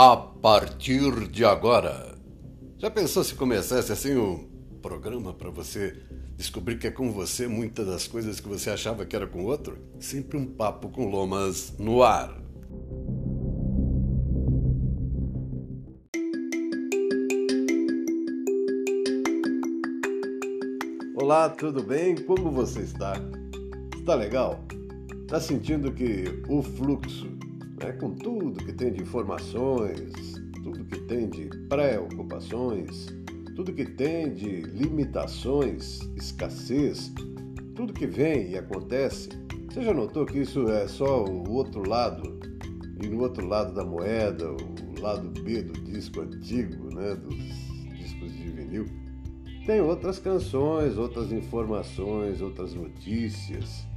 a partir de agora. Já pensou se começasse assim um programa para você descobrir que é com você muitas das coisas que você achava que era com outro? Sempre um papo com lomas no ar. Olá, tudo bem? Como você está? Está legal? Está sentindo que o fluxo né, com tudo que tem de informações, tudo que tem de preocupações, tudo que tem de limitações, escassez, tudo que vem e acontece. Você já notou que isso é só o outro lado? E no outro lado da moeda, o lado B do disco antigo, né, dos discos de vinil, tem outras canções, outras informações, outras notícias?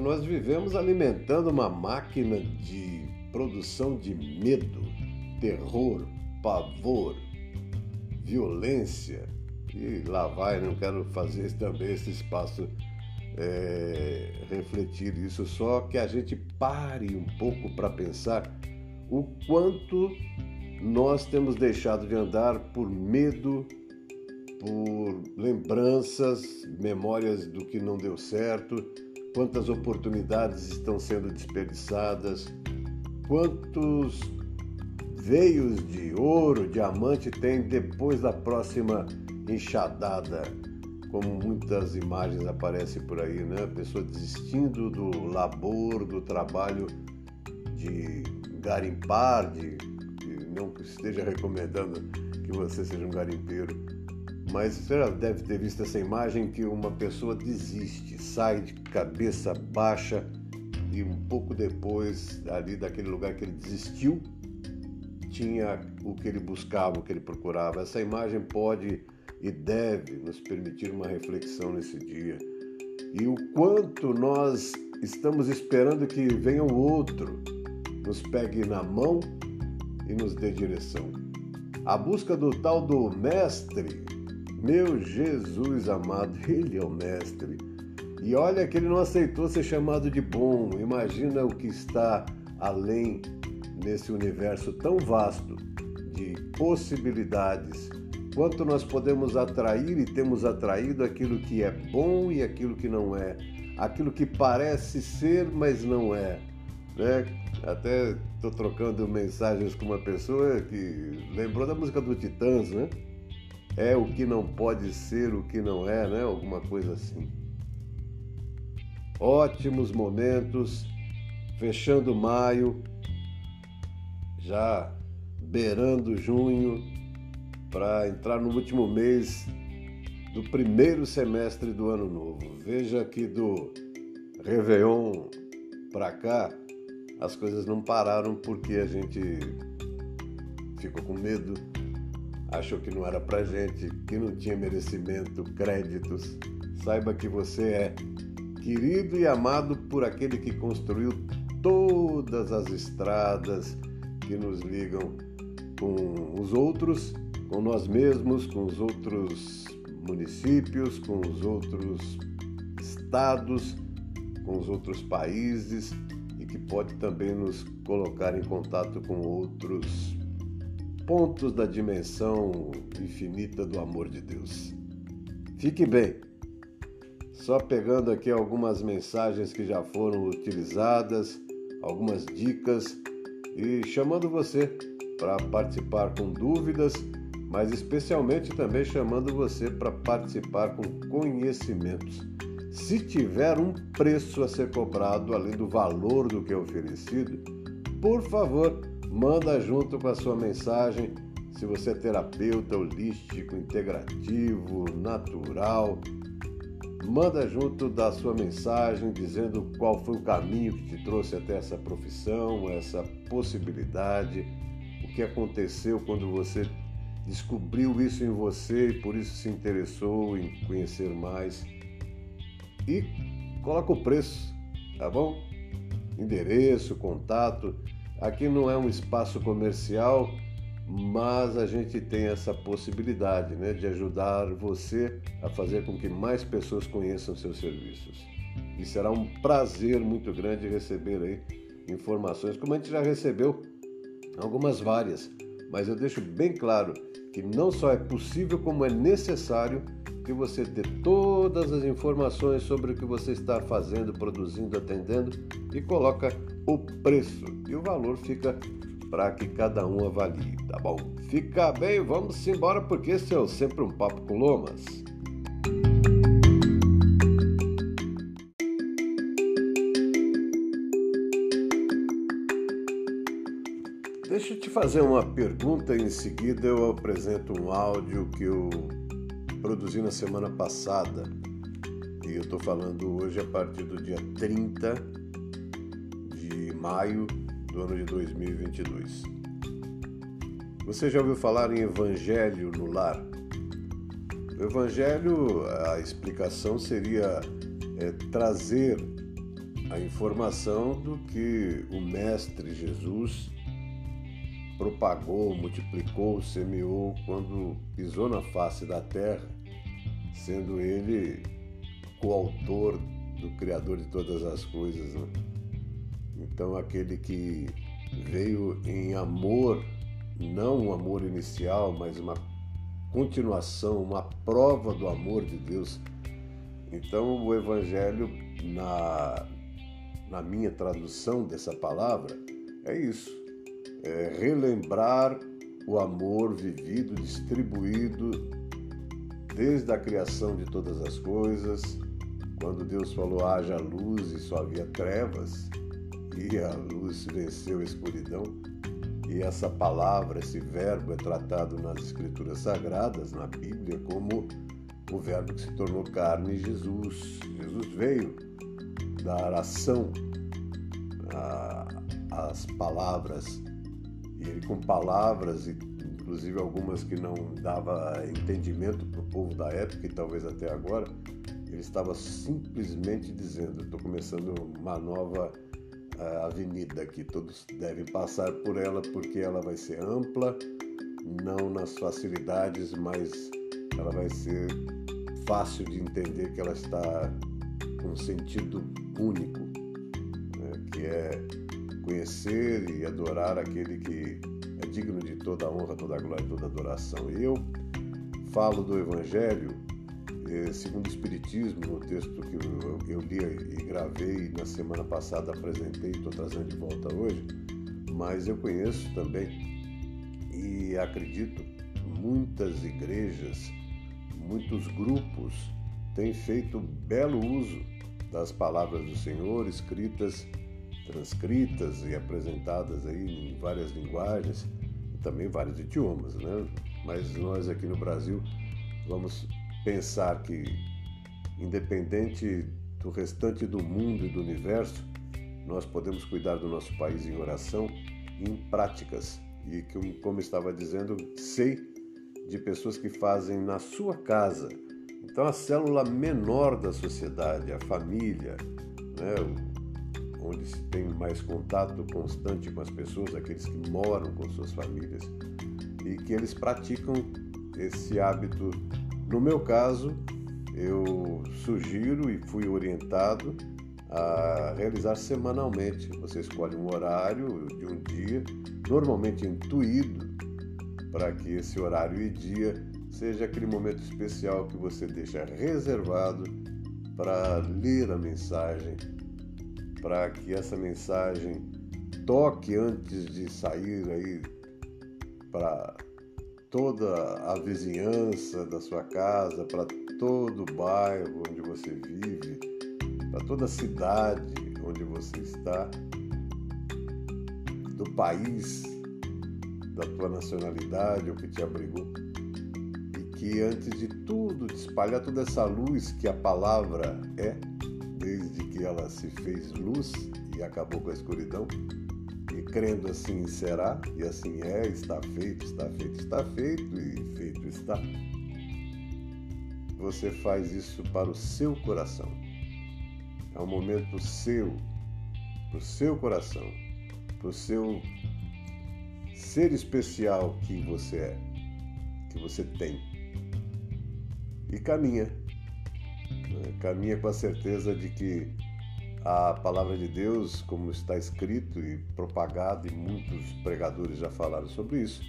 Nós vivemos alimentando uma máquina de produção de medo, terror, pavor, violência. E lá vai, não quero fazer também esse espaço é, refletir isso, só que a gente pare um pouco para pensar o quanto nós temos deixado de andar por medo, por lembranças, memórias do que não deu certo, quantas oportunidades estão sendo desperdiçadas, quantos veios de ouro, diamante tem depois da próxima enxadada, como muitas imagens aparecem por aí, né? Pessoa desistindo do labor, do trabalho de garimpar, de, de não esteja recomendando que você seja um garimpeiro, mas você já deve ter visto essa imagem que uma pessoa desiste, sai de cabeça baixa e um pouco depois, ali daquele lugar que ele desistiu, tinha o que ele buscava, o que ele procurava. Essa imagem pode e deve nos permitir uma reflexão nesse dia. E o quanto nós estamos esperando que venha o outro, nos pegue na mão e nos dê direção. A busca do tal do mestre meu Jesus amado, ele é o mestre. E olha que ele não aceitou ser chamado de bom. Imagina o que está além nesse universo tão vasto de possibilidades. Quanto nós podemos atrair e temos atraído aquilo que é bom e aquilo que não é. Aquilo que parece ser, mas não é. Né? Até estou trocando mensagens com uma pessoa que lembrou da música do Titãs, né? É o que não pode ser o que não é, né? Alguma coisa assim. Ótimos momentos, fechando maio, já beirando junho, para entrar no último mês do primeiro semestre do ano novo. Veja que do Réveillon para cá, as coisas não pararam porque a gente ficou com medo achou que não era pra gente, que não tinha merecimento, créditos. Saiba que você é querido e amado por aquele que construiu todas as estradas que nos ligam com os outros, com nós mesmos, com os outros municípios, com os outros estados, com os outros países e que pode também nos colocar em contato com outros pontos da dimensão infinita do amor de Deus. Fique bem. Só pegando aqui algumas mensagens que já foram utilizadas, algumas dicas e chamando você para participar com dúvidas, mas especialmente também chamando você para participar com conhecimentos. Se tiver um preço a ser cobrado além do valor do que é oferecido, por favor, Manda junto com a sua mensagem se você é terapeuta holístico, integrativo, natural. Manda junto da sua mensagem dizendo qual foi o caminho que te trouxe até essa profissão, essa possibilidade, o que aconteceu quando você descobriu isso em você e por isso se interessou em conhecer mais. E coloca o preço, tá bom? Endereço, contato Aqui não é um espaço comercial, mas a gente tem essa possibilidade né, de ajudar você a fazer com que mais pessoas conheçam seus serviços. E será um prazer muito grande receber aí informações, como a gente já recebeu algumas várias, mas eu deixo bem claro que não só é possível, como é necessário que você dê todas as informações sobre o que você está fazendo, produzindo, atendendo e coloca o preço e o valor fica para que cada um avalie, tá bom? Fica bem, vamos embora porque esse é sempre um papo com lomas. Deixa eu te fazer uma pergunta e em seguida eu apresento um áudio que eu produzi na semana passada e eu estou falando hoje a partir do dia 30 de maio do ano de 2022. Você já ouviu falar em Evangelho no lar? O Evangelho, a explicação seria é, trazer a informação do que o Mestre Jesus propagou, multiplicou, semeou quando pisou na face da terra, sendo ele coautor do Criador de todas as coisas. Né? Então, aquele que veio em amor, não um amor inicial, mas uma continuação, uma prova do amor de Deus. Então, o Evangelho, na, na minha tradução dessa palavra, é isso é, relembrar o amor vivido, distribuído desde a criação de todas as coisas, quando Deus falou haja luz e só havia trevas, e a luz venceu a escuridão. E essa palavra, esse verbo é tratado nas escrituras sagradas, na Bíblia, como o verbo que se tornou carne, Jesus. Jesus veio dar ação às palavras e ele com palavras, inclusive algumas que não dava entendimento para o povo da época e talvez até agora, ele estava simplesmente dizendo: estou começando uma nova uh, avenida que todos devem passar por ela porque ela vai ser ampla, não nas facilidades, mas ela vai ser fácil de entender que ela está com um sentido único, né, que é conhecer e adorar aquele que digno de toda honra, toda glória, toda adoração. Eu falo do Evangelho eh, segundo o Espiritismo, no texto que eu, li e gravei na semana passada, apresentei, estou trazendo de volta hoje, mas eu conheço também e acredito muitas igrejas, muitos grupos têm feito belo uso das palavras do Senhor escritas transcritas e apresentadas aí em várias linguagens também vários idiomas, né? Mas nós aqui no Brasil vamos pensar que, independente do restante do mundo e do universo, nós podemos cuidar do nosso país em oração e em práticas. E que, como estava dizendo, sei de pessoas que fazem na sua casa. Então, a célula menor da sociedade, a família, né, onde se tem mais contato constante com as pessoas, aqueles que moram com suas famílias, e que eles praticam esse hábito. No meu caso, eu sugiro e fui orientado a realizar semanalmente. Você escolhe um horário de um dia, normalmente intuído, para que esse horário e dia seja aquele momento especial que você deixa reservado para ler a mensagem para que essa mensagem toque antes de sair aí para toda a vizinhança da sua casa, para todo o bairro onde você vive, para toda a cidade onde você está, do país, da tua nacionalidade ou que te abrigou. E que antes de tudo, de espalhar toda essa luz que a palavra é, ela se fez luz e acabou com a escuridão. E crendo assim será, e assim é, está feito, está feito, está feito e feito está. Você faz isso para o seu coração. É um momento seu, para o seu coração, para o seu ser especial que você é, que você tem. E caminha Caminha com a certeza de que a palavra de Deus, como está escrito e propagado, e muitos pregadores já falaram sobre isso,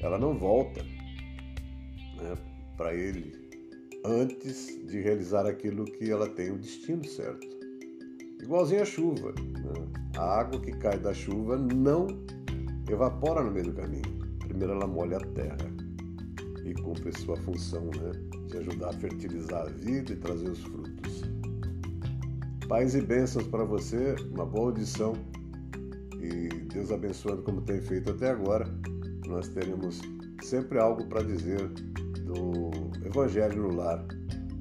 ela não volta né, para ele antes de realizar aquilo que ela tem o destino certo. Igualzinho a chuva. Né? A água que cai da chuva não evapora no meio do caminho. Primeiro ela molha a terra e cumpre sua função né, de ajudar a fertilizar a vida e trazer os frutos. Paz e bênçãos para você, uma boa audição e Deus abençoando como tem feito até agora. Nós teremos sempre algo para dizer do Evangelho no Lar,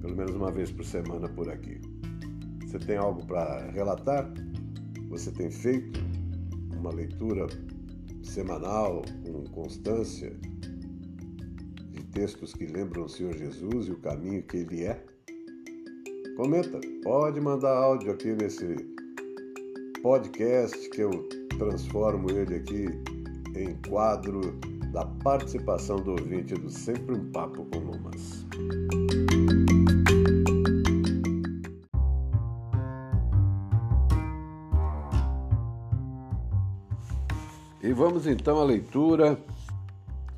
pelo menos uma vez por semana por aqui. Você tem algo para relatar? Você tem feito uma leitura semanal com constância de textos que lembram o Senhor Jesus e o caminho que ele é? Comenta, pode mandar áudio aqui nesse podcast que eu transformo ele aqui em quadro da participação do ouvinte do Sempre um Papo com Lumas. E vamos então à leitura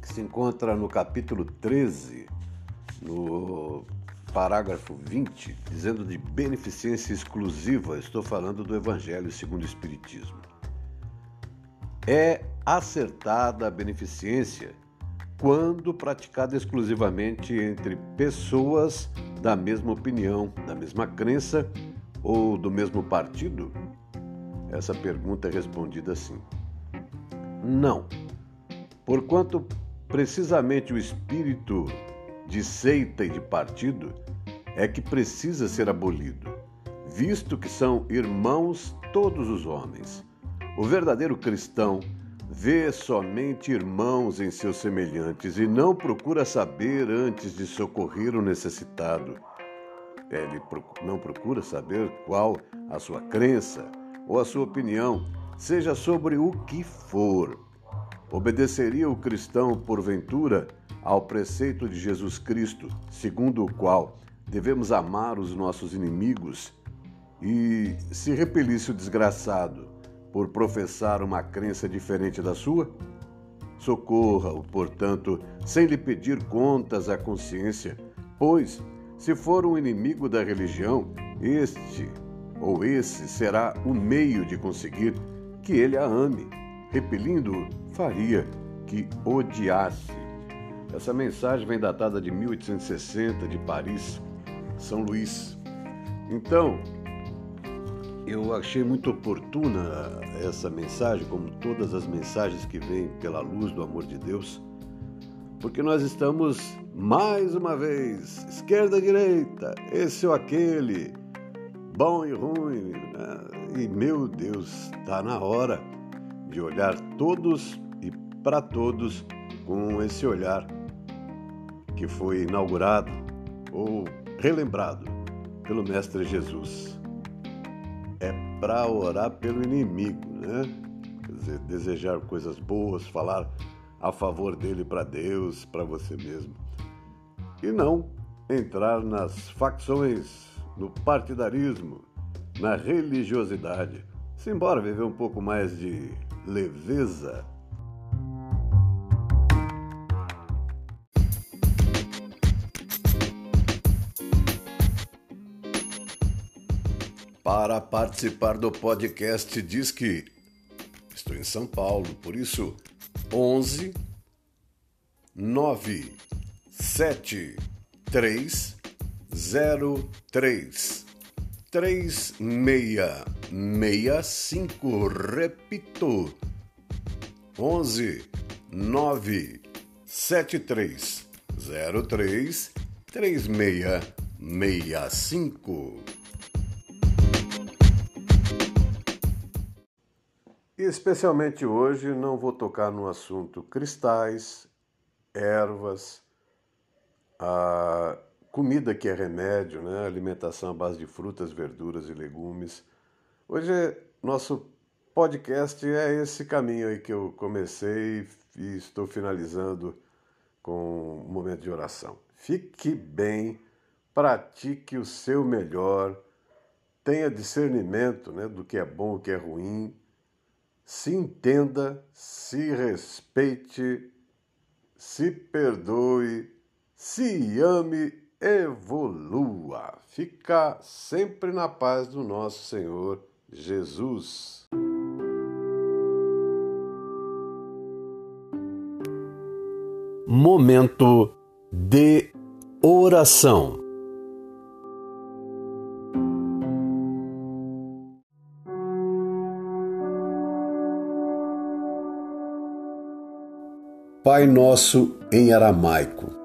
que se encontra no capítulo 13, no parágrafo 20, dizendo de beneficência exclusiva, estou falando do Evangelho segundo o Espiritismo. É acertada a beneficência quando praticada exclusivamente entre pessoas da mesma opinião, da mesma crença ou do mesmo partido? Essa pergunta é respondida assim: Não. Porquanto precisamente o espírito de seita e de partido é que precisa ser abolido, visto que são irmãos todos os homens. O verdadeiro cristão vê somente irmãos em seus semelhantes e não procura saber antes de socorrer o necessitado. Ele não procura saber qual a sua crença ou a sua opinião, seja sobre o que for. Obedeceria o cristão, porventura, ao preceito de Jesus Cristo, segundo o qual devemos amar os nossos inimigos, e se repelisse o desgraçado, por professar uma crença diferente da sua? Socorra-o, portanto, sem lhe pedir contas à consciência, pois, se for um inimigo da religião, este ou esse será o meio de conseguir que ele a ame. Repelindo-o, faria que odiasse. Essa mensagem vem datada de 1860, de Paris, São Luís. Então, eu achei muito oportuna essa mensagem, como todas as mensagens que vêm pela luz do amor de Deus, porque nós estamos mais uma vez, esquerda, direita, esse ou aquele, bom e ruim, né? e meu Deus, está na hora de olhar todos e para todos com esse olhar que foi inaugurado ou relembrado pelo Mestre Jesus é para orar pelo inimigo, né? Quer dizer, desejar coisas boas, falar a favor dele para Deus, para você mesmo. E não entrar nas facções, no partidarismo, na religiosidade. Simbora viver um pouco mais de leveza. Para participar do podcast diz que estou em São Paulo, por isso 11 9 7 3 0 3 3 6 65 repito 11 9 7 3 0 3 3 6 65 especialmente hoje não vou tocar no assunto cristais, ervas, a comida que é remédio, né? alimentação à base de frutas, verduras e legumes. Hoje nosso podcast é esse caminho aí que eu comecei e estou finalizando com um momento de oração. Fique bem, pratique o seu melhor tenha discernimento né, do que é bom e o que é ruim, se entenda, se respeite, se perdoe, se ame, evolua. Fica sempre na paz do nosso Senhor Jesus. Momento de oração. Pai Nosso em aramaico.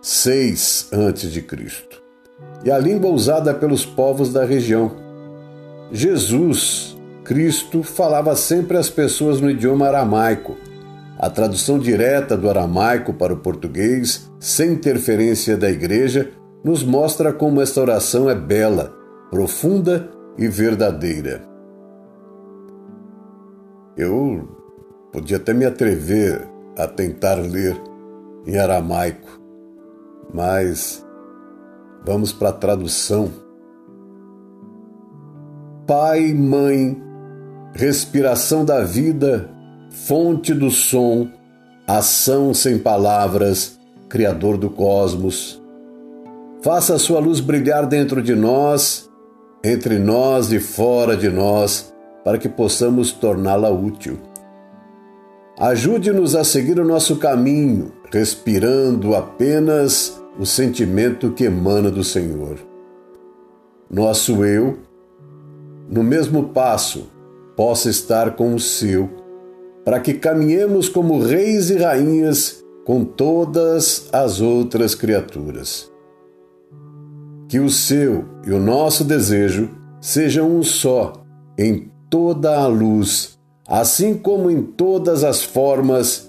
6 a.C. e a língua usada pelos povos da região. Jesus, Cristo, falava sempre às pessoas no idioma aramaico. A tradução direta do aramaico para o português, sem interferência da igreja, nos mostra como esta oração é bela, profunda e verdadeira. Eu Podia até me atrever a tentar ler em aramaico, mas vamos para a tradução. Pai, mãe, respiração da vida, fonte do som, ação sem palavras, Criador do cosmos. Faça a sua luz brilhar dentro de nós, entre nós e fora de nós, para que possamos torná-la útil. Ajude-nos a seguir o nosso caminho, respirando apenas o sentimento que emana do Senhor. Nosso eu, no mesmo passo, possa estar com o seu, para que caminhemos como reis e rainhas com todas as outras criaturas. Que o seu e o nosso desejo sejam um só em toda a luz assim como em todas as formas,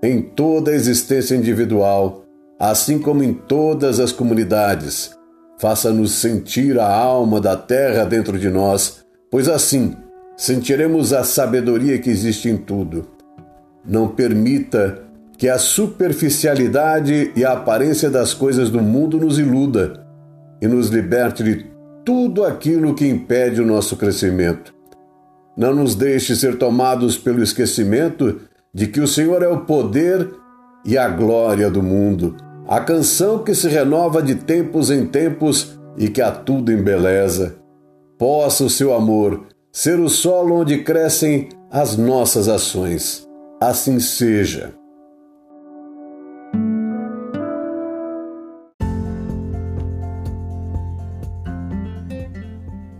em toda a existência individual, assim como em todas as comunidades. Faça-nos sentir a alma da terra dentro de nós, pois assim sentiremos a sabedoria que existe em tudo. Não permita que a superficialidade e a aparência das coisas do mundo nos iluda e nos liberte de tudo aquilo que impede o nosso crescimento. Não nos deixe ser tomados pelo esquecimento de que o Senhor é o poder e a glória do mundo, a canção que se renova de tempos em tempos e que a tudo embeleza. Possa o seu amor ser o solo onde crescem as nossas ações. Assim seja.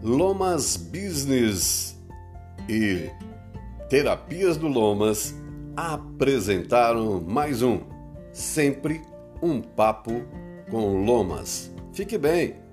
Lomas Business e Terapias do Lomas apresentaram mais um Sempre um Papo com Lomas. Fique bem!